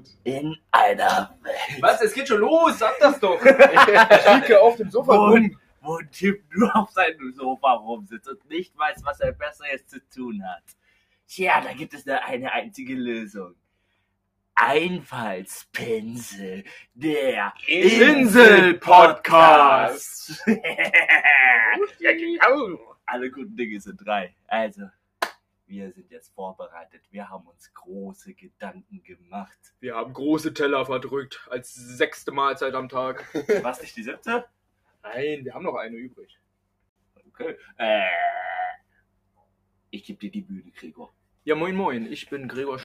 gut. In einer Welt, Was? Es geht schon los, sag das doch. Ich liege auf dem Sofa rum. wo Tim nur auf seinem Sofa rumsitzt und nicht weiß, was er Besseres zu tun hat. Tja, da gibt es nur eine einzige Lösung. Einfallspinsel, der Insel-Podcast. ja, genau. Alle guten Dinge sind drei. Also, wir sind jetzt vorbereitet. Wir haben uns große Gedanken gemacht. Wir haben große Teller verdrückt, als sechste Mahlzeit am Tag. Was nicht die siebte? Nein, wir haben noch eine übrig. Okay. Äh, ich gebe dir die Bühne, Gregor. Ja, moin moin, ich bin Gregor Sch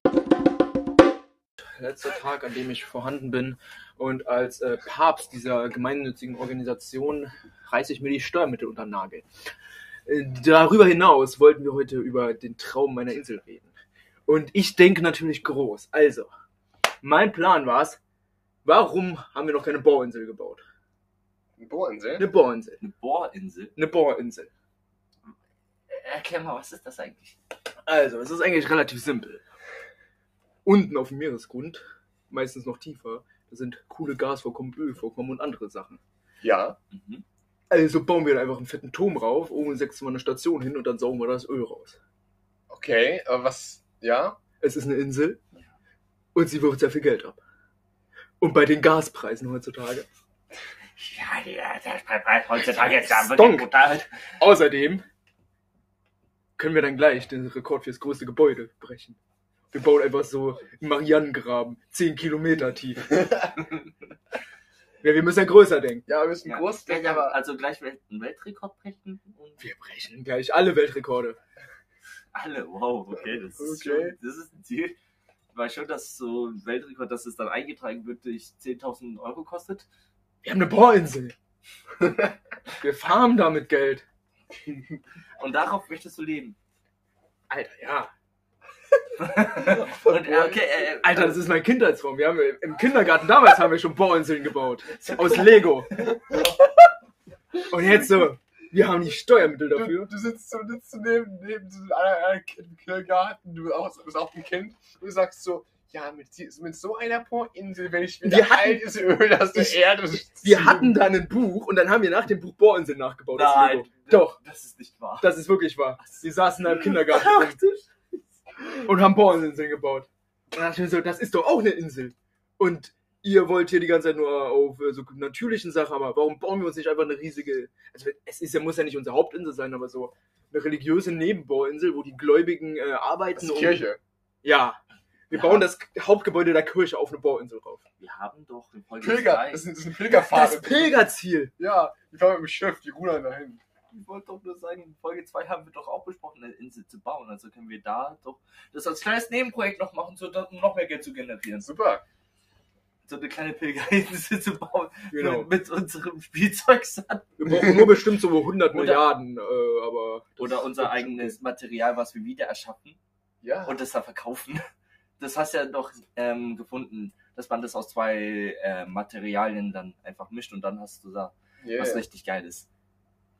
Letzter Tag, an dem ich vorhanden bin. Und als äh, Papst dieser gemeinnützigen Organisation reiße ich mir die Steuermittel unter den Nagel. Äh, darüber hinaus wollten wir heute über den Traum meiner Insel reden. Und ich denke natürlich groß. Also, mein Plan war es, warum haben wir noch keine Bohrinsel gebaut? Eine Bohrinsel? Eine Bohrinsel. Eine Bohrinsel. Eine Bohrinsel. Erklär mal, was ist das eigentlich? Also, es ist eigentlich relativ simpel. Unten auf dem Meeresgrund, meistens noch tiefer, da sind coole Gasvorkommen, Ölvorkommen und andere Sachen. Ja. Mhm. Also bauen wir da einfach einen fetten Turm rauf, oben setzen wir eine Station hin und dann saugen wir das Öl raus. Okay, aber was, ja? Es ist eine Insel und sie wirft sehr viel Geld ab. Und bei den Gaspreisen heutzutage. Ja, ja, der Preis heutzutage ist ja wirklich brutal. Außerdem können wir dann gleich den Rekord fürs größte Gebäude brechen. Wir bauen einfach so einen Marianengraben, 10 Kilometer tief. ja, wir müssen ja größer denken. Ja, wir müssen Ja. groß denken, aber also gleich einen Weltrekord brechen und Wir brechen gleich alle Weltrekorde. alle. Wow, okay, das ist Okay. schon, das ist ein Ziel. Ich weiß schon, dass so ein Weltrekord, dass es dann eingetragen wird, durch 10.000 Euro kostet. Wir haben eine Bohrinsel. wir farmen damit Geld. Und darauf möchtest du leben. Alter, ja. Und, äh, okay, äh, Alter, das ist mein Kindheitstraum. Wir haben im Kindergarten damals haben wir schon Bohrinseln gebaut. Aus Lego. Und jetzt so, wir haben die Steuermittel du, dafür. du sitzt so, sitzt so neben, neben so im Kindergarten, du bist auch, bist auch ein Kind, und du sagst so, ja, mit, mit so einer Bohrinsel, wenn ich wieder Wir hatten- altes Öl aus der Ich- Erde Wir ziehen. hatten dann ein Buch und dann haben wir nach dem Buch Bohrinseln nachgebaut. aus Nein, Lego. Doch, das ist nicht wahr. das ist wirklich wahr. Wir saßen da im Kindergarten Ach, und haben Bohrinseln gebaut. Und dann dachte ich mir so, das ist doch auch eine Insel. Und ihr wollt hier die ganze Zeit nur auf äh, so natürlichen Sachen, aber warum bauen wir uns nicht einfach eine riesige, also es ist ja, muss ja nicht unsere Hauptinsel sein, aber so eine religiöse Nebenbauinsel, wo die Gläubigen äh, Das arbeiten. ist die Kirche. Ja. Wir Ja. bauen das Hauptgebäude der Kirche auf eine Bauinsel rauf. Wir haben doch in Folge Pilger, 2 das ist, das ist eine Pilgerfahrt. Das Pilgerziel. Ja, die fahren mit dem Schiff, die rudern dahin. Ich wollte doch nur sagen, in Folge 2 haben wir doch auch besprochen, eine Insel zu bauen. Also können wir da doch das als kleines Nebenprojekt noch machen, so, um noch mehr Geld zu generieren. Super. So eine kleine Pilgerinsel zu bauen Genau. mit, unserem Spielzeugsand. Wir brauchen nur bestimmt so 100 Oder- Milliarden, äh, aber. Oder unser eigenes Material, was wir wieder erschaffen Ja. und das dann verkaufen. Das hast du ja doch ähm, gefunden, dass man das aus zwei äh, Materialien dann einfach mischt und dann hast du da yeah. was richtig Geiles.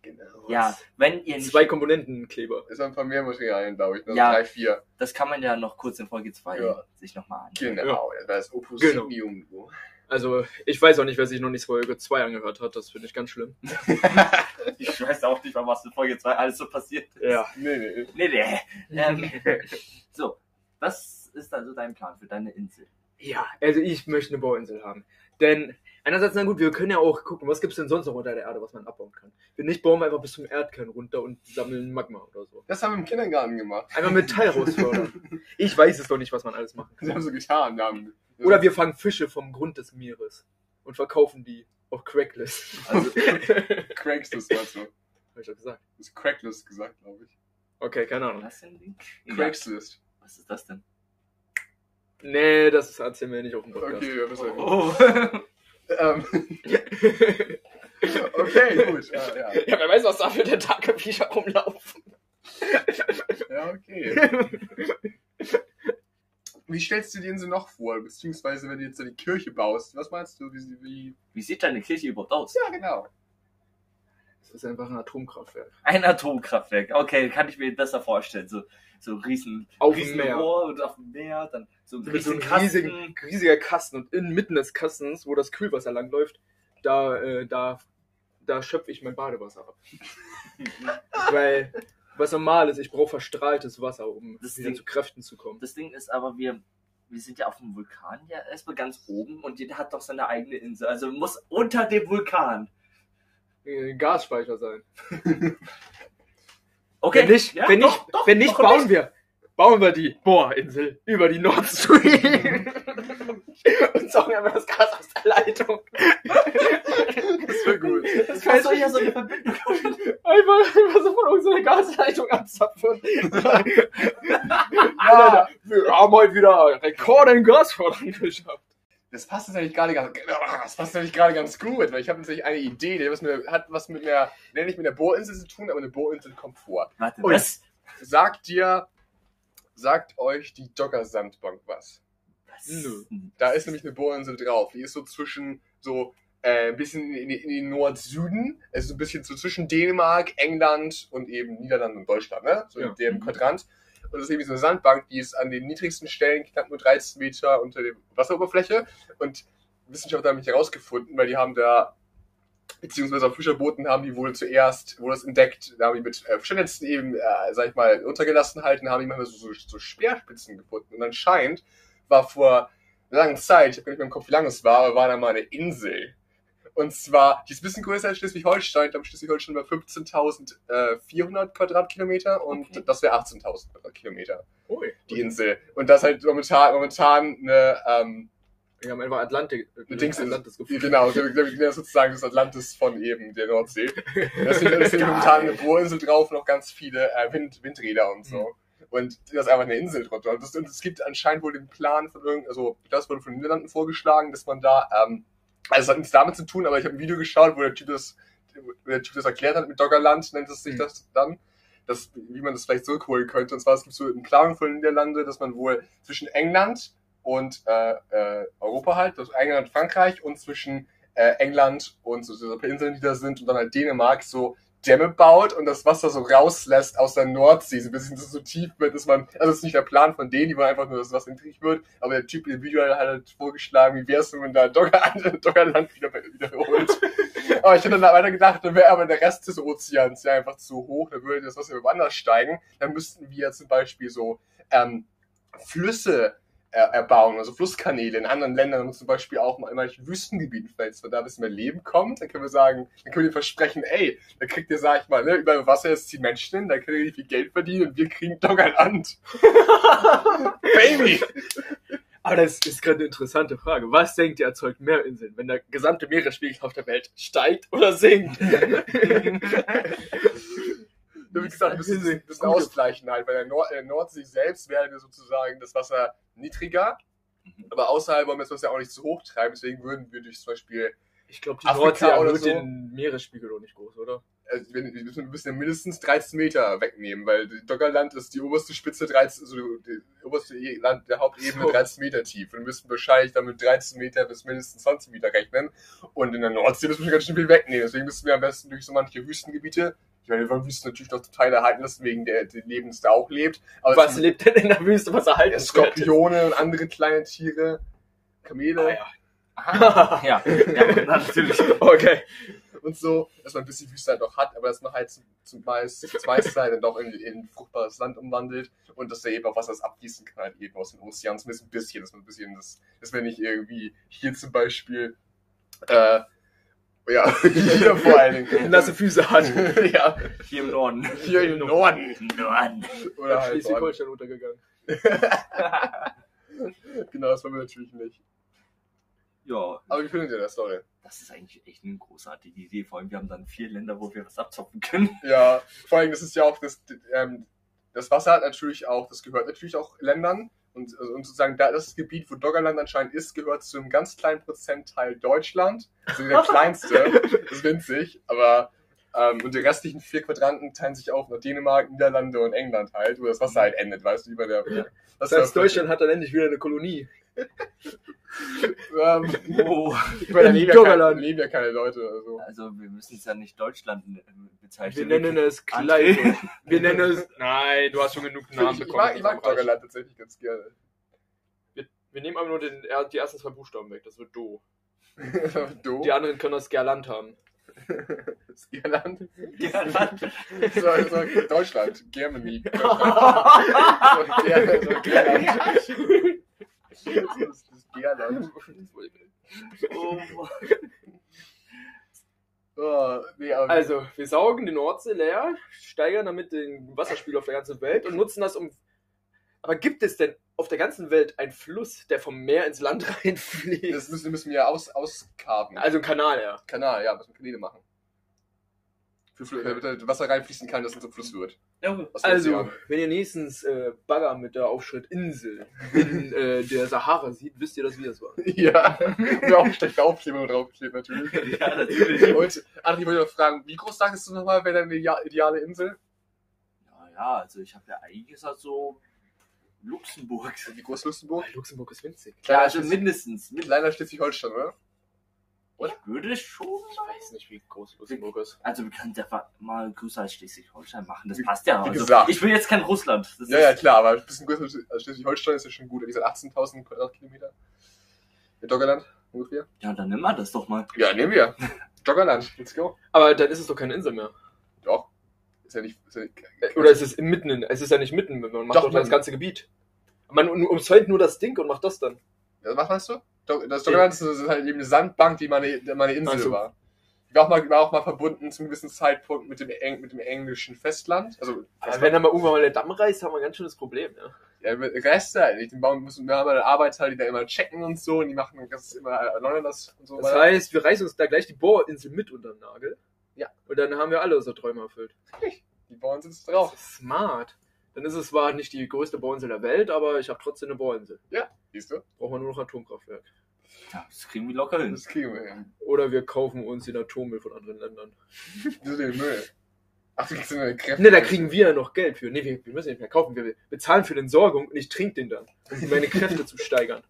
Genau. Ja, wenn ihr nicht. Zwei Komponentenkleber. Ist ein paar mehr Materialien, glaube ich. Ne? Ja. Drei, vier. Das kann man ja noch kurz in Folge 2 Ja. sich nochmal an. Genau. Das ist Opposium. Genau. Also, ich weiß auch nicht, wer sich noch nicht Folge 2 angehört hat. Das finde ich ganz schlimm. Ich weiß auch nicht mal, was in Folge 2 alles so passiert ist. Ja. Nee, nee. Nee, nee. Ähm, so, was ist also dein Plan für deine Insel? Ja, also ich möchte eine Bauinsel haben. Denn, einerseits, na gut, wir können ja auch gucken, was gibt's denn sonst noch unter der Erde, was man abbauen kann. Wenn nicht, bauen wir einfach bis zum Erdkern runter und sammeln Magma oder so. Das haben wir im Kindergarten gemacht. Einfach Metall rausfördern. Ich weiß es doch nicht, was man alles machen Sie kann. haben so getan. Haben, Oder wir fangen Fische vom Grund des Meeres und verkaufen die auf Cracklist. Also, Craigslist, meinst du? Hab ich doch gesagt. Das ist Cracklist gesagt, glaube ich. Okay, keine Ahnung. was denn? Ja, Craigslist. was ist das denn? Nee, das erzählen wir nicht auf dem Podcast. Okay, wir wissen Oh. ähm, Okay, gut. Ja, ja. Ja, wer weiß, was da für der Viecher rumlaufen. ja, okay. Wie stellst du dir denn so noch vor? Beziehungsweise, wenn du jetzt die Kirche baust, was meinst du, wie, wie... Wie sieht deine Kirche überhaupt aus? Ja, genau. Das ist einfach ein Atomkraftwerk. Ein Atomkraftwerk. Okay, kann ich mir besser vorstellen. So, so riesen, Auf riesen Meer. Rohr und auf dem Meer, dann so ein so riesen Kasten. riesigen, riesiger Kasten und inmitten des Kastens, wo das Kühlwasser langläuft, da, äh, da, da schöpfe ich mein Badewasser ab. Weil, was normal ist, ich brauche verstrahltes Wasser, um Das wieder Ding- zu Kräften zu kommen. Das Ding ist aber, wir, wir sind ja auf dem Vulkan ja erstmal ganz oben und jeder hat doch seine eigene Insel. Also muss unter dem Vulkan. Äh, Gasspeicher sein. Okay, Wenn nicht, ja, wenn doch, nicht, doch, wenn nicht doch, bauen wir, bauen wir die Bohrinsel über die Nord Stream und saugen einfach das Gas aus der Leitung. Das wäre gut. Das fällt soll ja so eine Verbindung? einfach, einfach so von unserer Gasleitung abzapfen. Ja, wir haben heute wieder Rekorde in Gasförderung geschafft. Das passt jetzt eigentlich gerade ganz, das passt eigentlich gerade ganz gut, weil ich habe tatsächlich eine Idee, die was mit, hat was mit einer, nee, nicht mit einer Bohrinsel zu tun, aber eine Bohrinsel kommt vor. Warte, was? Sagt dir, sagt euch die Dogger-Sandbank was? was? Da ist nämlich eine Bohrinsel drauf. Die ist so zwischen so äh, ein bisschen in, in, in den Nord-Süden, also ein bisschen so zwischen Dänemark, England und eben Niederlanden und Deutschland, ne? So Ja. in dem Mhm. Und das ist eben so eine Sandbank, die ist an den niedrigsten Stellen knapp nur 13 Meter unter der Wasseroberfläche. Und Wissenschaftler haben mich herausgefunden, weil die haben da, beziehungsweise auf Fischerbooten haben die wohl zuerst, wurde das entdeckt, da haben die mit äh, Fischernätzen eben, äh, sag ich mal, untergelassen halten, haben die manchmal so, so, so Speerspitzen gefunden. Und anscheinend war vor langen Zeit, ich habe nicht mehr im Kopf, wie lange es war, aber war da mal eine Insel. Und zwar, die ist ein bisschen größer als Schleswig-Holstein. Ich glaube, Schleswig-Holstein war 15.400 Quadratkilometer und Okay. das wäre 18.000 Quadratkilometer, Ui. die Insel. Und das halt momentan, momentan eine, ähm, Wir haben einfach Atlantik, Eine Dings- Atlantis gefunden. genau, das sozusagen das Atlantis von eben der Nordsee. Da ist ist momentan eine Bohrinsel drauf, noch ganz viele äh, Wind, Windräder und so. Und da ist einfach eine Insel drunter. Und, das, und es gibt anscheinend wohl den Plan von irgend, also das wurde von den Niederlanden vorgeschlagen, dass man da, ähm, also es hat nichts damit zu tun, aber ich habe ein Video geschaut, wo der Typ das, wo der Typ das erklärt hat mit Doggerland, nennt es sich Mhm. das dann, dass, wie man das vielleicht zurückholen könnte. Und zwar, es gibt so einen Plan von Niederlande, dass man wohl zwischen England und äh, äh, Europa halt, also England und Frankreich und zwischen äh, England und so diese Inseln, die da sind und dann halt Dänemark so Dämme baut und das Wasser so rauslässt aus der Nordsee, so ein bisschen so tief wird, dass man, also das ist nicht der Plan von denen, die wollen einfach nur, dass das Wasser niedrig wird, aber der Typ im Video hat halt vorgeschlagen, wie wär's, wenn man da Dogger, Doggerland wieder, wiederholt. aber ich hätte dann weiter gedacht, dann wäre aber der Rest des Ozeans ja einfach zu hoch, dann würde das Wasser woanders steigen, dann müssten wir zum Beispiel so ähm, Flüsse erbauen, also Flusskanäle in anderen Ländern und zum Beispiel auch mal in manchen Wüstengebieten, vielleicht, wenn da ein bisschen mehr Leben kommt, dann können wir sagen, dann können wir versprechen, ey, da kriegt ihr, sag ich mal, ne, über Wasser jetzt die Menschen hin, da könnt ihr viel Geld verdienen und wir kriegen Doggerland. Baby! Aber das ist gerade eine interessante Frage. Was denkt ihr erzeugt mehr Inseln, wenn der gesamte Meeresspiegel auf der Welt steigt oder sinkt? Wie gesagt, ein bisschen, ein bisschen ausgleichen halt, weil der, Nord der Nordsee selbst wäre sozusagen das Wasser niedriger, Mhm. aber außerhalb wollen wir das Wasser auch nicht zu hoch treiben, deswegen würden wir durch zum Beispiel Ich glaube, die Afrika Nordsee oder erhöht so. den Meeresspiegel doch nicht groß, oder? Also wir müssen, wir müssen ja mindestens 13 Meter wegnehmen, weil Doggerland ist die oberste Spitze 13, also die oberste E- Land der Hauptebene So. 13 Meter tief. Und wir müssen wahrscheinlich damit 13 Meter bis mindestens 20 Meter rechnen. Und in der Nordsee müssen wir ganz schön viel wegnehmen. Deswegen müssen wir am besten durch so manche Wüstengebiete, ich meine, wir wollen Wüsten natürlich noch Teil erhalten lassen, wegen der, des Lebens da auch lebt. Aber Was lebt denn in der Wüste, was erhalten ja, Skorpione und andere kleine Tiere, Kamele Ah, ja, ja, natürlich. ja. Okay. Und so, dass man ein bisschen Wüste halt noch hat, aber dass man halt zum, zum meist, zum meisten halt dann doch in, in fruchtbares Land umwandelt und dass da eben auch Wasser das abgießen kann, halt eben aus den Ozeanen, zumindest ein bisschen, dass man ein bisschen das, dass wir nicht irgendwie hier zum Beispiel, äh, ja, hier vor allen Dingen. Nasse Füße hat. ja, Hier im Norden. hier im Norden. Norden. Oder halt. Schleswig-Holstein untergegangen. Genau, das wollen wir natürlich nicht. Ja, Aber wie findet ihr das, Story? das ist eigentlich echt eine großartige Idee. Vor allem, wir haben dann vier Länder, wo wir was abzapfen können. Ja, vor allem, das ist ja auch, das, ähm, das Wasser hat natürlich auch, das gehört natürlich auch Ländern. Und, also, und sozusagen, da das Gebiet, wo Doggerland anscheinend ist, gehört zu einem ganz kleinen Prozentteil Deutschland. Also der kleinste, das ist winzig, aber ähm, und die restlichen vier Quadranten teilen sich auf nach Dänemark, Niederlande und England halt, wo das Wasser halt endet, weißt du, über der. Ja. Das Das heißt, Deutschland hat dann endlich wieder eine Kolonie. Ähm, Oh. ich meine, da In leben ja, keine, leben ja keine Leute. Also. Also wir müssen es ja nicht Deutschland äh, Wir bezeichnen. nennen es Kleid. Wir nennen es. Nein, du hast schon genug Namen Ich, ich bekommen. mag, ich mag Doggerland tatsächlich ganz gerne. Wir nehmen aber nur den, die ersten zwei Buchstaben weg. Das wird Do. du? Die anderen können das Gerland haben. Gerland. Ja, So, so, Deutschland. Germany. Deutschland. So, Ger- so, Gerland. Das oh, Mann. Oh, nee, aber Also, wir saugen die Nordsee leer, steigern damit den Wasserspiegel auf der ganzen Welt und nutzen das um. Aber gibt es denn auf der ganzen Welt einen Fluss, der vom Meer ins Land reinfließt? das müssen, müssen wir ja aus, auskarten. Also ein Kanal, ja. Kanal, ja, müssen wir Kanäle machen. Für, Fl- damit da Wasser reinfließen kann, dass es zum Fluss wird. Ja, Also, wenn ihr nächstens äh, Bagger mit der Aufschrift Insel in äh, der Sahara sieht, wisst ihr, dass wir das waren. Ja, und auch schlechte Aufkleber draufsteht natürlich. ja, natürlich. Und André, ich wollte noch fragen, wie groß sagst du nochmal, wäre deine idea- ideale Insel? Ja, ja, also ich habe ja eigentlich gesagt so Luxemburg. Wie groß ist Luxemburg? Luxemburg ist winzig. Ja, also mindestens. Mit, kleiner Schleswig-Holstein, oder? Ich würde schon. Ich weiß nicht, wie groß Luxemburg ist. Also wir können es einfach mal größer als Schleswig-Holstein machen. Das passt ja. wie Also, gesagt. ich will jetzt kein Russland. Das Ja, ja, klar, aber ein bisschen größer als Schleswig-Holstein ist ja schon gut. Wie gesagt, 18.000 Quadratkilometer. In Doggerland ungefähr. ja, dann nimm mal das doch mal. Ja, nehmen wir. Doggerland, let's go. Aber dann ist es doch keine Insel mehr. Doch. Ist ja nicht. Ist ja nicht Oder ist es mitten in, es ist ja nicht mitten, man macht Doch, doch, das ganze Gebiet. Man um- umzäunt nur das Ding und macht das dann. Ja, was meinst du? Das Doggerland ist ist halt eben eine Sandbank, die meine, meine Insel Ach so. war. Die war auch, mal, war auch mal verbunden zum gewissen Zeitpunkt mit dem, Eng, mit dem englischen Festland. Also, Aber wenn dann mal irgendwann mal der Damm reißt, haben wir ein ganz schönes Problem, ja. ja, mit Reste halt nicht. Den bauen müssen, wir haben eine Arbeiter, die da immer checken und so, und die machen das immer erneuern das und so Das heißt, wir reißen uns da gleich die Bohrinsel mit unter den Nagel. Ja. Und dann haben wir alle unsere Träume erfüllt. Die bauen jetzt drauf. Das ist smart. Dann ist es zwar nicht die größte Bohrinsel der Welt, aber ich habe trotzdem eine Bohrinsel. Siehst du? Brauchen wir nur noch Atomkraftwerk. Ja, das kriegen wir locker hin. Das kriegen wir hin. Oder wir kaufen uns den Atommüll von anderen Ländern. Wieso den Müll? Ach, du kriegst eine Kräfte. Ne, da kriegen wir ja noch Geld für. Ne, wir, wir müssen nicht mehr kaufen. Wir bezahlen für den Sorgung und ich trinke den dann, um meine Kräfte zu steigern.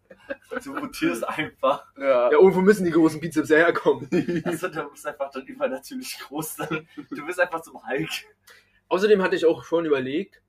Du rotierst einfach. Ja. Ja, irgendwo müssen die großen Bizeps ja herkommen. Also, du bist einfach dann übernatürlich groß. Dann. Du bist einfach zum Hulk. Außerdem hatte ich auch schon überlegt,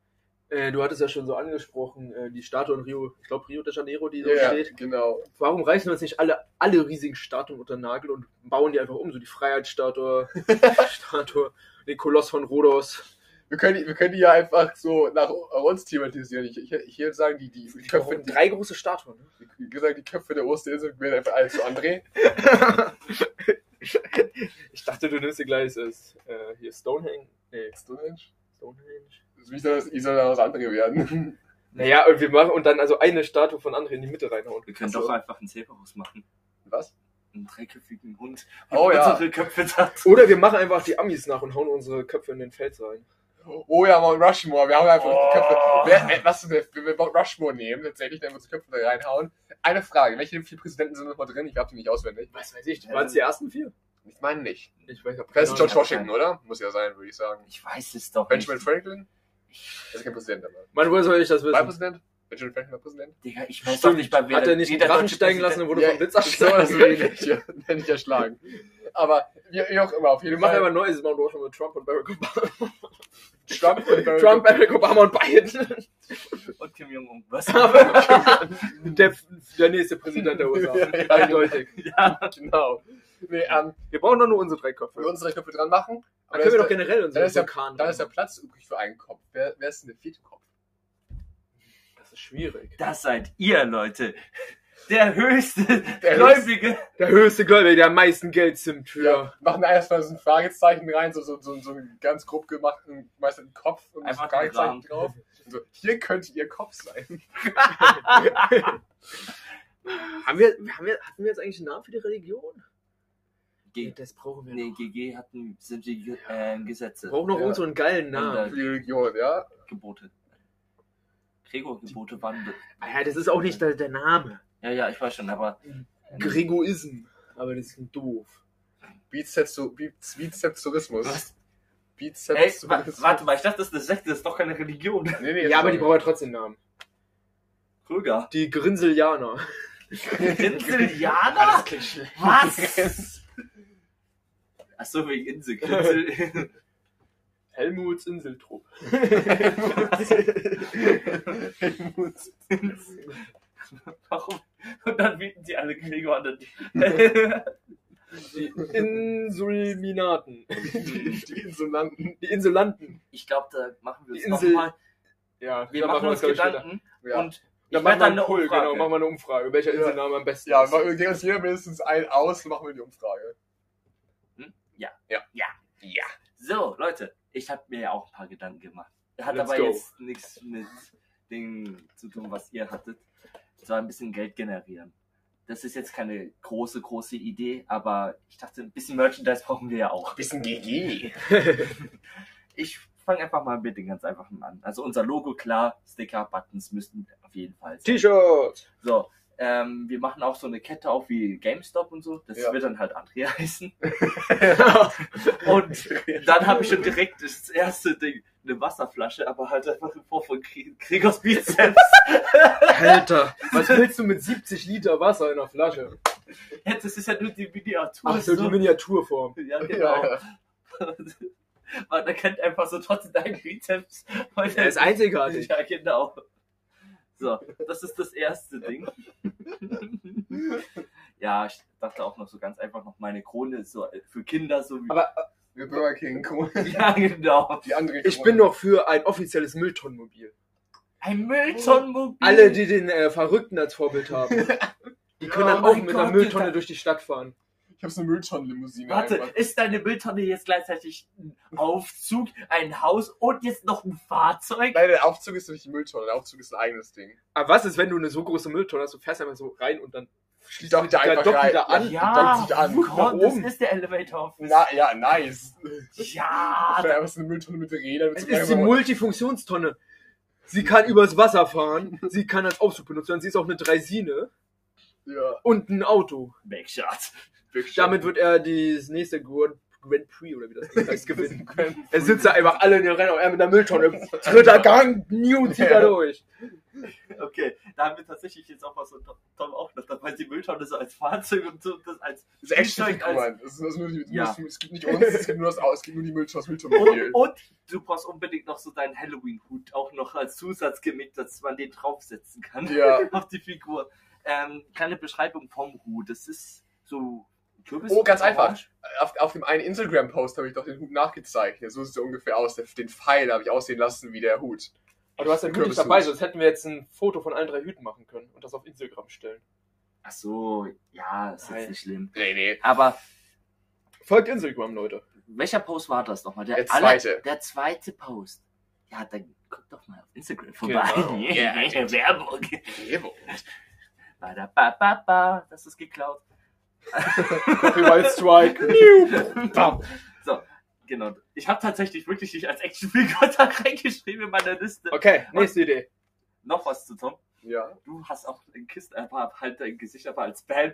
äh, du hattest ja schon so angesprochen, äh, die Statue in Rio, ich glaube Rio de Janeiro, die da Ja, steht. genau. Warum reißen wir uns nicht alle, alle riesigen Statuen unter den Nagel und bauen die einfach um? So die Freiheitsstatue, Statue, den Koloss von Rhodos. Wir können, die- wir können die ja einfach so nach uns thematisieren. Ich, ich, ich würde sagen, die, die, die Köpfe, die, drei große Statuen. Ne? wie gesagt, die Köpfe der Osterinsel werden einfach alle zu André. ich dachte, du nimmst dir gleich das, äh, hier Stonehenge. Nee, Stonehenge? Stonehenge. Wie soll das, wie soll das André werden? Naja, und wir machen und dann also eine Statue von André in die Mitte reinhauen. Wir können doch einfach einen Zebraus machen. Was? Einen dreiköpfigen Hund. Oh ja. Unsere Köpfe da. Oder wir machen einfach die Amis nach und hauen unsere Köpfe in den Fels rein. Oh ja, Mount Rushmore. Wir haben einfach Oh. die Köpfe. Wer, wer, was, wenn wir Mount Rushmore nehmen, tatsächlich, dann unsere Köpfe da reinhauen. Eine Frage. Welche vier Präsidenten sind noch mal drin? Ich hab die nicht auswendig. Was weiß ich, waren es die ersten vier? Ich meine nicht. Ich weiß hab Das ist George. Washington, oder? Muss ja sein, würde ich sagen. Ich weiß es doch Benjamin nicht. Franklin? Das ist kein Präsident, aber. Mann, woher soll ich das War wissen? Präsident? Benjamin Franklin war Präsident? Digga, ich weiß doch nicht, bei wer Hat er nicht jeder Drachen steigen lassen und wurde vom Blitz so das erschlagen? ja. Nenn ich erschlagen. Aber wie, wie auch immer, auf jeden Wir machen Fall. aber ein neues Mount Rushmore mit Trump und Barack Obama. Trump und Barack Trump, Barack Obama und Biden. Und Kim Jong-un. Was? Der, der nächste Präsident der USA. Ja, ja, Eindeutig. ja. Genau. Nee, ähm, Wir brauchen doch nur unsere drei Köpfe. wir unsere Köpfe dran machen. Dann können wir doch dann, generell dann, unsere ist ja, Vulkan dann ist ja Platz übrig für einen Kopf. Wer, wer ist denn der vierte Kopf? Das ist schwierig. Das seid ihr, Leute. Der höchste Der Gläubige. Der höchste Gläubige, der am meisten Geld zimmt für. Ja, machen da erstmal so ein Fragezeichen rein, so, so, so, so einen ganz grob gemachten, meistens einen Kopf und ein Einfach Fragezeichen einen Rahmen. drauf. So, hier könnte ihr Kopf sein. Haben wir, haben wir, hatten wir jetzt eigentlich einen Namen für die Religion? G Das brauchen wir nee, noch. GG hatten, sind die äh, Gesetze. Wir brauchen noch Ja. irgend so einen geilen Für Namen. die Religion, ja. Gebote. Gregor-Gebote waren. Ah ja, das ist auch nicht der, der Name. Ja, ja, ich weiß schon, aber. Gregoism. Aber das ist doof. Bizepsurismus. Was? Hey, Bizepsurismus. wa warte mal, ich dachte, das ist eine Sekte, das ist doch keine Religion. Nee, nee, Ja, aber die brauchen ja trotzdem Namen. Kröger. Die Grinselianer. Inselianer? klingt schlecht. Was? Achso, wegen Insel. Insel. Helmuts Inseltrupp. Warum? Und dann bieten sie alle Gregor an. Die Insulminaten. Die Insulanten. Die Insulanten. Ich glaube, da machen wir Die uns Insel- nochmal. Ja, Wir da machen uns. Gedanken Ja. und Dann ich machen wir eine Poll, Umfrage. genau, machen wir eine Umfrage, welcher Ja. Inselname am besten Ja, ist. wir gehen uns jeder mindestens ein aus und machen wir die Umfrage. So, Leute, ich habe mir ja auch ein paar Gedanken gemacht. Hat Let's aber go. jetzt nichts mit Dingen zu tun, was ihr hattet. Es war ein bisschen Geld generieren. Das ist jetzt keine große, große Idee, aber ich dachte, ein bisschen Merchandise brauchen wir ja auch. Bisschen GG. Ich fange einfach mal mit den ganz einfachen an. Also unser Logo, klar, Sticker, Buttons müssten auf jeden Fall sein. T-Shirt! So, ähm, wir machen auch so eine Kette auf wie GameStop und so. Das Ja. wird dann halt Andrea heißen. Und dann habe ich schon direkt das erste Ding, eine Wasserflasche, aber halt einfach in Form von Gregors Bizeps. Alter, was willst du mit 70 Liter Wasser in der Flasche? Ja, das ist ja nur die Miniatur. Ach so, die Miniaturform. Ja, genau. Ja, Man erkennt einfach so trotzdem deinen Bizeps. weil Er ist einzigartig. Ja, genau. So, das ist das erste Ding. ja, ich dachte auch noch so ganz einfach noch meine Krone ist so für Kinder so wie. Aber Wir Burger King Krone. ja, genau. Die andere ich bin noch für ein offizielles Mülltonnenmobil. Ein Mülltonnenmobil. Alle, die den äh, Verrückten als Vorbild haben, die können Oh dann auch mit Gott, einer Mülltonne Alter. durch die Stadt fahren. Ich habe so eine Mülltonnenlimousine. Warte, einfach. ist deine Mülltonne jetzt gleichzeitig ein Aufzug, ein Haus und jetzt noch ein Fahrzeug? Nein, der Aufzug ist nicht die Mülltonne, der Aufzug ist ein eigenes Ding. Aber was ist, wenn du eine so große Mülltonne hast, du fährst einfach so rein und dann schließt Doch, du da einfach doch rein. wieder an? Ja. dockt sich an. oh Nach Gott, das oben. ist der Elevator. Na, ja, nice. Ja, Wäre einfach so eine Mülltonne mit Rädern. Mit Es so ist die einfach- Multifunktionstonne. Sie kann übers Wasser fahren, sie kann als Aufzug benutzt werden, sie ist auch eine Dreisine Ja, und ein Auto. Backshot. Damit wird er das nächste Grand, Grand Prix oder wie das heißt gewinnen. Er sitzt da einfach alle in den Rennen und er mit der Mülltonne. Dritter Gang, New zieht er durch. Okay, da haben wir tatsächlich jetzt auch was so Tom auch noch dabei, die Das Mülltonne so als Fahrzeug und so das als Das ist echt als. Es, ist also nur Ja. es, es gibt nicht uns, es gibt nur das Aus, es gibt nur die Mülltonne, das und, Mülltonne. und du brauchst unbedingt noch so deinen Halloween-Hut auch noch als Zusatzgimmick, dass man den draufsetzen kann Ja. auf die Figur. Ähm, kleine Beschreibung vom Hut. Das ist so. Oh, ganz einfach. Orange. Auf, auf dem einen Instagram-Post habe ich doch den Hut nachgezeichnet. So sieht er ungefähr aus. Der, den Pfeil habe ich aussehen lassen wie der Hut. Aber du hast ja Hut nicht dabei, sonst hätten wir jetzt ein Foto von allen drei Hüten machen können und das auf Instagram stellen. Ach so, ja, ist Nein. jetzt nicht schlimm. Nee, nee. Aber Folgt Instagram, Leute. welcher Post war das nochmal? Der zweite. der zweite Post. Ja, dann guck doch mal auf Instagram vorbei. Genau. Ja, Werbung. Evo. Ba, da, ba, ba, ba. Das ist geklaut. Copyright Strike. So, genau. Ich habe tatsächlich wirklich dich als Actionfigur da reingeschrieben in meiner Liste. Okay, nächste Idee. Noch was zu Tom. Ja. Du hast auch den Kisten, aber halt dein Gesicht aber als Spam.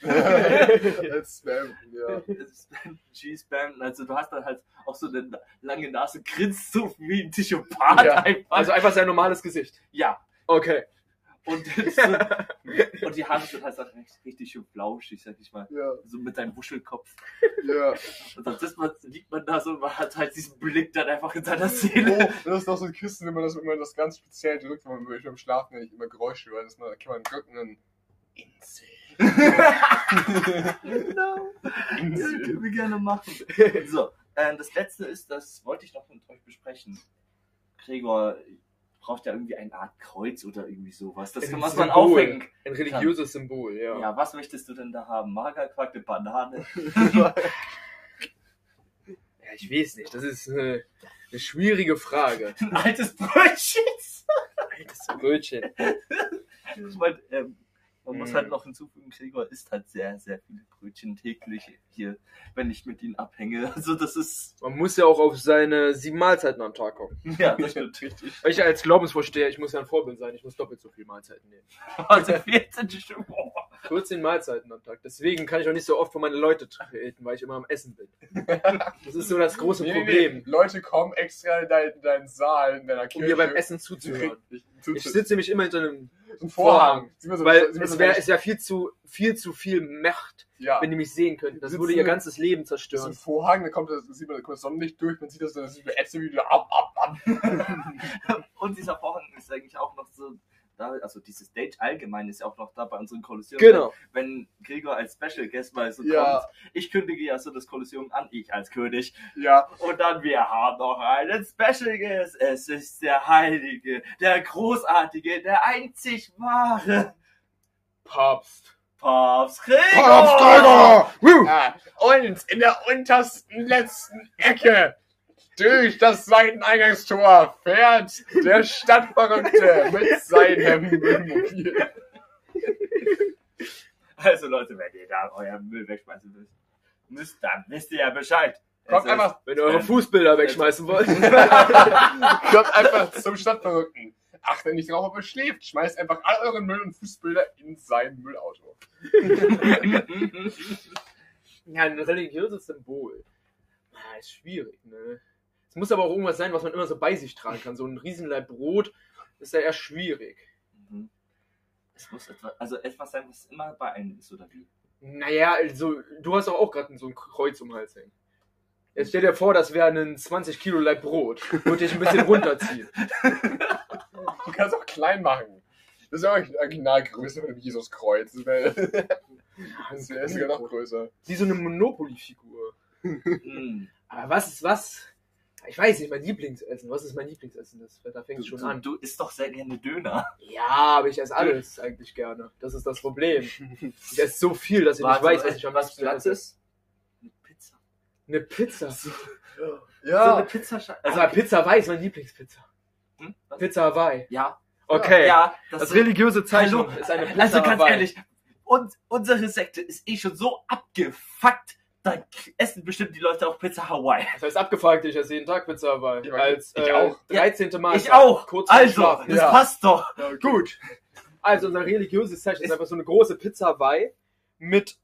Als Spam, ja. G-Spam. Also du hast dann halt auch so eine lange Nase, grinst so wie ein Psychopath Ja, einfach. Also einfach sein normales Gesicht. ja. Okay. Und, so, und die Haare sind halt richtig, richtig schön flauschig, sag ich mal. Ja, So mit deinem Wuschelkopf. ja. Und dann sitzt man, liegt man da so und man hat halt diesen Blick dann einfach in seiner Oh, Seele. das ist doch so ein Kissen, wenn man das, wenn man das ganz speziell drückt, wenn man beim Schlafen nicht immer Geräusche hört, dass man, da kann man drücken und Insel. genau. Das Insel. können wir gerne machen. So, äh, das letzte ist, das wollte ich noch mit euch besprechen. Gregor braucht ja irgendwie eine Art Kreuz oder irgendwie sowas. Das kann man Symbol. aufhängen. Ein religiöses Symbol, ja. Ja. was möchtest du denn da haben? Magerquark, eine Banane? Ja, ich weiß nicht. Das ist eine, eine schwierige Frage. Ein altes Brötchen? Altes Brötchen. Ich mein, ähm, man muss Mm. halt noch hinzufügen, Gregor isst halt sehr, sehr viele Brötchen täglich hier, wenn ich mit ihnen abhänge. Also das ist, Man muss ja auch auf seine sieben Mahlzeiten am Tag kommen. ja, das stimmt. Richtig. Ich als Glaubensvorsteher, ich muss ja ein Vorbild sein. Ich muss doppelt so viele Mahlzeiten nehmen. Also 14 Stück. Boah. 14 Mahlzeiten am Tag. Deswegen kann ich auch nicht so oft vor meine Leute treten, weil ich immer am Essen bin. Das ist so das große Nee, Problem, nee. Leute kommen extra in deinen, in deinen Saal, in deiner um Kirche. mir beim Essen zuzuhören. Richtig, Ich sitze nämlich immer hinter einem So ein Vorhang. So- Weil es wäre es wär viel zu viel zu viel Macht, ja. wenn die mich sehen könnten. Das würde ihr ganzes Leben Das ist ein zerstören. Vorhang, da kommt das, sieht man, da kommt das Sonnenlicht durch, man sieht das, das sieht man wie ab, ab, ab. Und dieser Vorhang ist eigentlich auch noch so da, also dieses Stage allgemein ist ja auch noch da bei unseren Kolosseum. Genau. Wenn Gregor als Special Guest mal so Ja. kommt, ich kündige ja so das Kolosseum an, ich als König. Ja, Und dann, wir haben noch einen Special Guest. Es ist der Heilige, der Großartige, der einzig wahre Papst. Papst Gregor. Papst Gregor! Ja, und in der untersten letzten Ecke durch das Seiteneingangstor fährt der Stadtverrückte mit seinem Müllmobil. Also Leute, wenn ihr da euren Müll wegschmeißen müsst, müsst dann wisst ihr ja Bescheid. Kommt Es ist- einfach, Wenn ihr eure Fußbilder wegschmeißen wollt. kommt einfach zum Stadtverrückten. Achtet nicht drauf, ob er schläft. Schmeißt einfach all euren Müll und Fußbilder in sein Müllauto. Ja, ein religiöses Symbol. Ah, ist schwierig, ne? Es muss aber auch irgendwas sein, was man immer so bei sich tragen kann. So ein Riesenleib Brot ist ja eher schwierig. Mhm. Es muss etwas, also etwas sein, was immer bei einem ist, oder wie? Naja, also, du hast doch auch gerade so ein Kreuz um den Hals hängen. Jetzt stell dir vor, das wäre ein 20 Kilo Leib Brot. Würde ich ein bisschen runterziehen. Du kannst auch klein machen. Das ist ja auch Originalgröße von dem Jesuskreuz. Das wäre wär sogar noch größer. Wie so eine Monopoly-Figur. Mhm. Aber was ist was? Ich weiß nicht, mein Lieblingsessen. Was ist mein Lieblingsessen? Das, da fängt Du, es schon du, an. du isst doch sehr gerne Döner. Ja, aber ich esse alles eigentlich gerne. Das ist das Problem. Ich esse so viel, dass ich Warte, nicht weiß, was ich am was Platz ist? Eine Pizza. Eine Pizza. So, Ja, so eine Pizza. Also Pizza Hawaii ist meine Lieblingspizza. Hm? Pizza Hawaii. Ja. Okay. Ja, Das, ist- religiöse Zeichen ist eine Pizza Also ganz Hawaii. ehrlich, und unsere Sekte ist eh schon so abgefuckt, da essen bestimmt die Leute auch Pizza Hawaii. Das heißt abgefragt, ich esse jeden Tag Pizza Hawaii. Ich Als ich äh, auch. 13. Mal. Ich auch. Kurz Also, das Ja. passt doch. Gut. Also unser religiöses Zeichen ist einfach so eine große Pizza Hawaii mit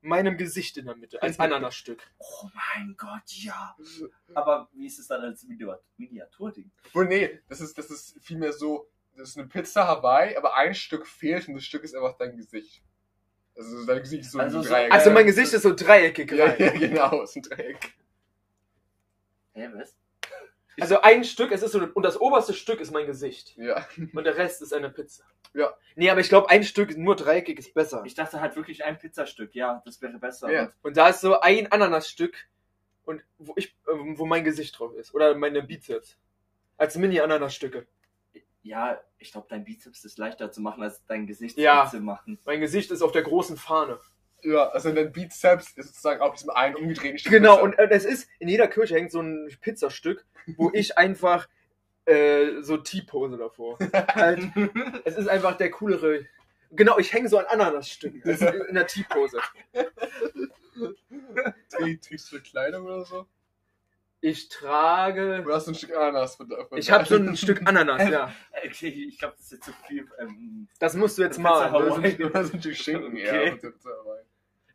meinem Gesicht in der Mitte, als Ananasstück. Oh mein Gott, ja. Aber wie ist es dann als Miniatur- Miniaturding? Oh nee, das ist, das ist vielmehr so, das ist eine Pizza Hawaii, aber ein Stück fehlt und das Stück ist einfach dein Gesicht. Also dein Gesicht ist so Also ein so- Dreieck. Also mein Gesicht ist so dreieckig Ja, rein. ja, genau, ist ein Dreieck. Hä, was? Also ein Stück, es ist so, und das oberste Stück ist mein Gesicht. Ja. Und der Rest ist eine Pizza. Ja. Nee, aber ich glaube, ein Stück nur dreieckig ist besser. Ich dachte halt wirklich ein Pizzastück, ja, das wäre besser. Ja. Und Und da ist so ein Ananasstück und wo ich, äh, wo mein Gesicht drauf ist. Oder meine Bizeps. Als Mini-Ananasstücke. Ja, ich glaube, dein Bizeps ist leichter zu machen, als dein Gesicht Ja. zu machen. Mein Gesicht ist auf der großen Fahne. Ja, also dein Bizeps ist sozusagen auf diesem einen umgedrehten Stück. Genau, Pizza. und äh, es ist, in jeder Kirche hängt so ein Pizzastück, wo ich einfach äh, so T-Pose davor. halt, es ist einfach der coolere. Genau, ich hänge so an Ananasstücken. Das ist in der T-Pose. Trägst du Kleidung oder so? Ich trage. Du hast ein Stück Ananas. Von, von Ich habe so ein Stück Ananas, ja. Okay, ich glaube, das ist jetzt zu viel. Ähm, Das musst du jetzt. Hawaii. Du hast ein Stück Schinken, Okay. ja. Hawaii.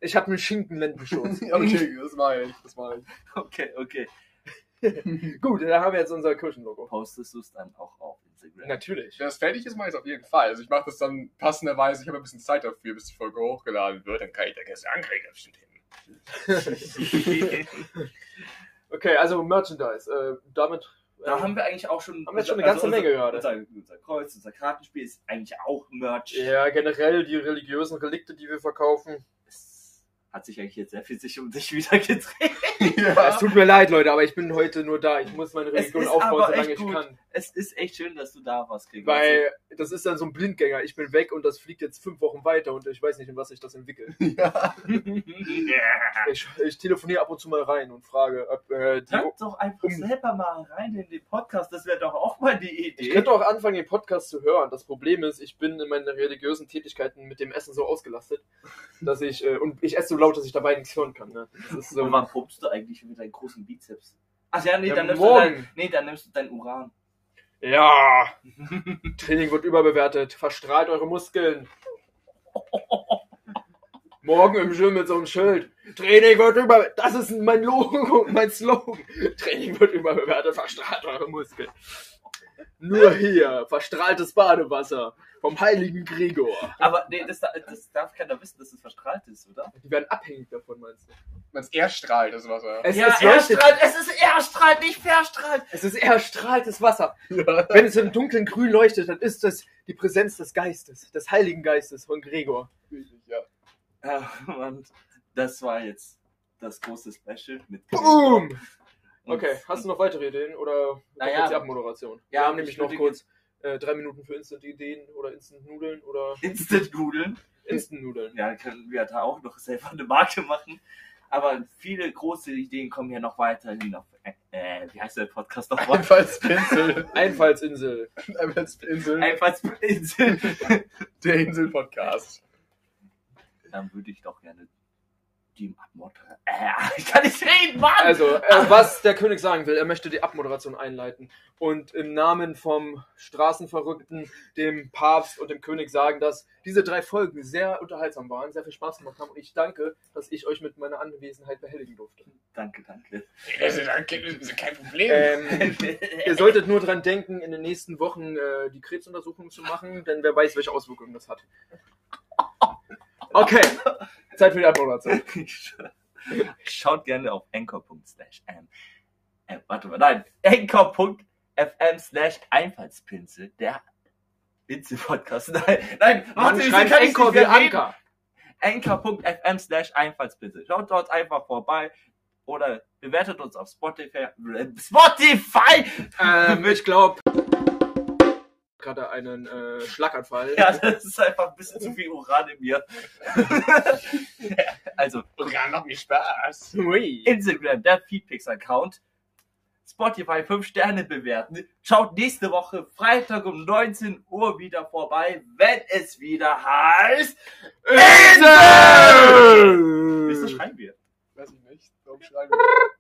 Ich habe einen Schinkenlendenschutz. okay, das mache ich, das mache okay, okay. Gut, da haben wir jetzt unser Kirchenlogo. Postest du es dann auch auf Instagram? Natürlich. Wenn das fertig ist, mache ich es auf jeden Fall. Also ich mache das dann passenderweise, ich habe ein bisschen Zeit dafür, bis die Folge hochgeladen wird, dann kann ich da gestern ankriegen, bestimmt hin. Okay, also Merchandise. Äh, damit. Da haben wir eigentlich auch schon. Haben wir jetzt schon eine ganze unser, Menge gerade. Unser, unser Kreuz, unser Kartenspiel ist eigentlich auch Merch. Ja, generell die religiösen Relikte, die wir verkaufen. Es hat sich eigentlich jetzt sehr viel sich um sich wieder gedreht. Es tut mir leid, Leute, aber ich bin heute nur da. Ich muss meine Religion aufbauen, solange ich gut. kann. Es ist echt schön, dass du da warst, Gregor. Weil das ist dann so ein Blindgänger. Ich bin weg und das fliegt jetzt fünf Wochen weiter und ich weiß nicht, in was sich das entwickelt. ja. Ich, ich telefoniere ab und zu mal rein und frage, ob äh, die. Hört doch einfach Um- selber mal rein in den Podcast. Das wäre doch auch mal die Idee. Ich könnte auch anfangen, den Podcast zu hören. Das Problem ist, ich bin in meinen religiösen Tätigkeiten mit dem Essen so ausgelastet, dass ich. Äh, und ich esse so laut, dass ich dabei nichts hören kann. Ne? Das ist so. Und wann pumpst du eigentlich mit deinen großen Bizeps? Ach ja, nee, Ja, dann nimmst morgen. du dein, nee, dann nimmst du dein Uran. Ja! Training wird überbewertet. Verstrahlt eure Muskeln. Morgen im Gym mit so einem Schild. Training wird über. Das ist mein Logo, mein Slogan. Training wird überbewertet. Verstrahlt eure Muskeln. Nur hier, verstrahltes Badewasser vom heiligen Gregor. Aber nee, das, da- das darf keiner wissen, dass es verstrahlt ist, oder? Die werden abhängig davon, meinst du? Wenn es eher strahlt, das Wasser. Es, ja, es, leuchtet, erstrahlt, es ist erstrahlt, nicht verstrahlt. es ist erstrahltes Wasser. Wenn es im dunklen Grün leuchtet, dann ist das die Präsenz des Geistes, des heiligen Geistes von Gregor. Richtig, ja. Ja, und das war jetzt das große Special mit Boom! Okay, hast du noch weitere Ideen oder Naja. jetzt die Abmoderation? Wir Ja, haben nämlich ich noch kurz äh, drei Minuten für Instant-Ideen oder Instant-Nudeln oder Instant-Nudeln? Instant-Nudeln. Ja, können wir da auch noch selber eine Marke machen. Aber viele große Ideen kommen ja noch weiterhin auf. Äh, wie heißt der Podcast nochmal? Einfallspinsel. Einfallsinsel. Einfallspinsel. Einfallsinsel. Der Insel-Podcast. Dann würde ich doch gerne die abmoderieren. Äh, ich kann nicht reden, Mann! Also, äh, was der König sagen will, er möchte die Abmoderation einleiten und im Namen vom Straßenverrückten, dem Papst und dem König sagen, dass diese drei Folgen sehr unterhaltsam waren, sehr viel Spaß gemacht haben und ich danke, dass ich euch mit meiner Anwesenheit behelligen durfte. danke, danke. Das ist das ist kein Problem. Ähm, ihr solltet nur dran denken, in den nächsten Wochen äh, die Krebsuntersuchung zu machen, denn wer weiß, welche Auswirkungen das hat. Okay, Zeit für die Abmoderation. Schaut gerne auf anchor.slash ähm, äh, warte mal, nein, anchor.fm slash Einfallspinsel, der Insel-Podcast. Nein, nein, Man warte, schreibt kann ich Anchor wie? Anker. anchor.fm slash Einfallspinsel. Schaut dort einfach vorbei oder bewertet uns auf Spotify. Spotify! Ähm, ich glaube, gerade einen äh, Schlaganfall. Ja, das ist einfach ein bisschen zu viel Uran in mir. also, Uran macht mir Spaß. Ui. Instagram, der Feedpix-Account. Spotify 5 Sterne bewerten. Schaut nächste Woche Freitag um 19 Uhr wieder vorbei, wenn es wieder heißt. Insel! Wieso schreiben wir? Weiß ich nicht. Warum schreiben wir?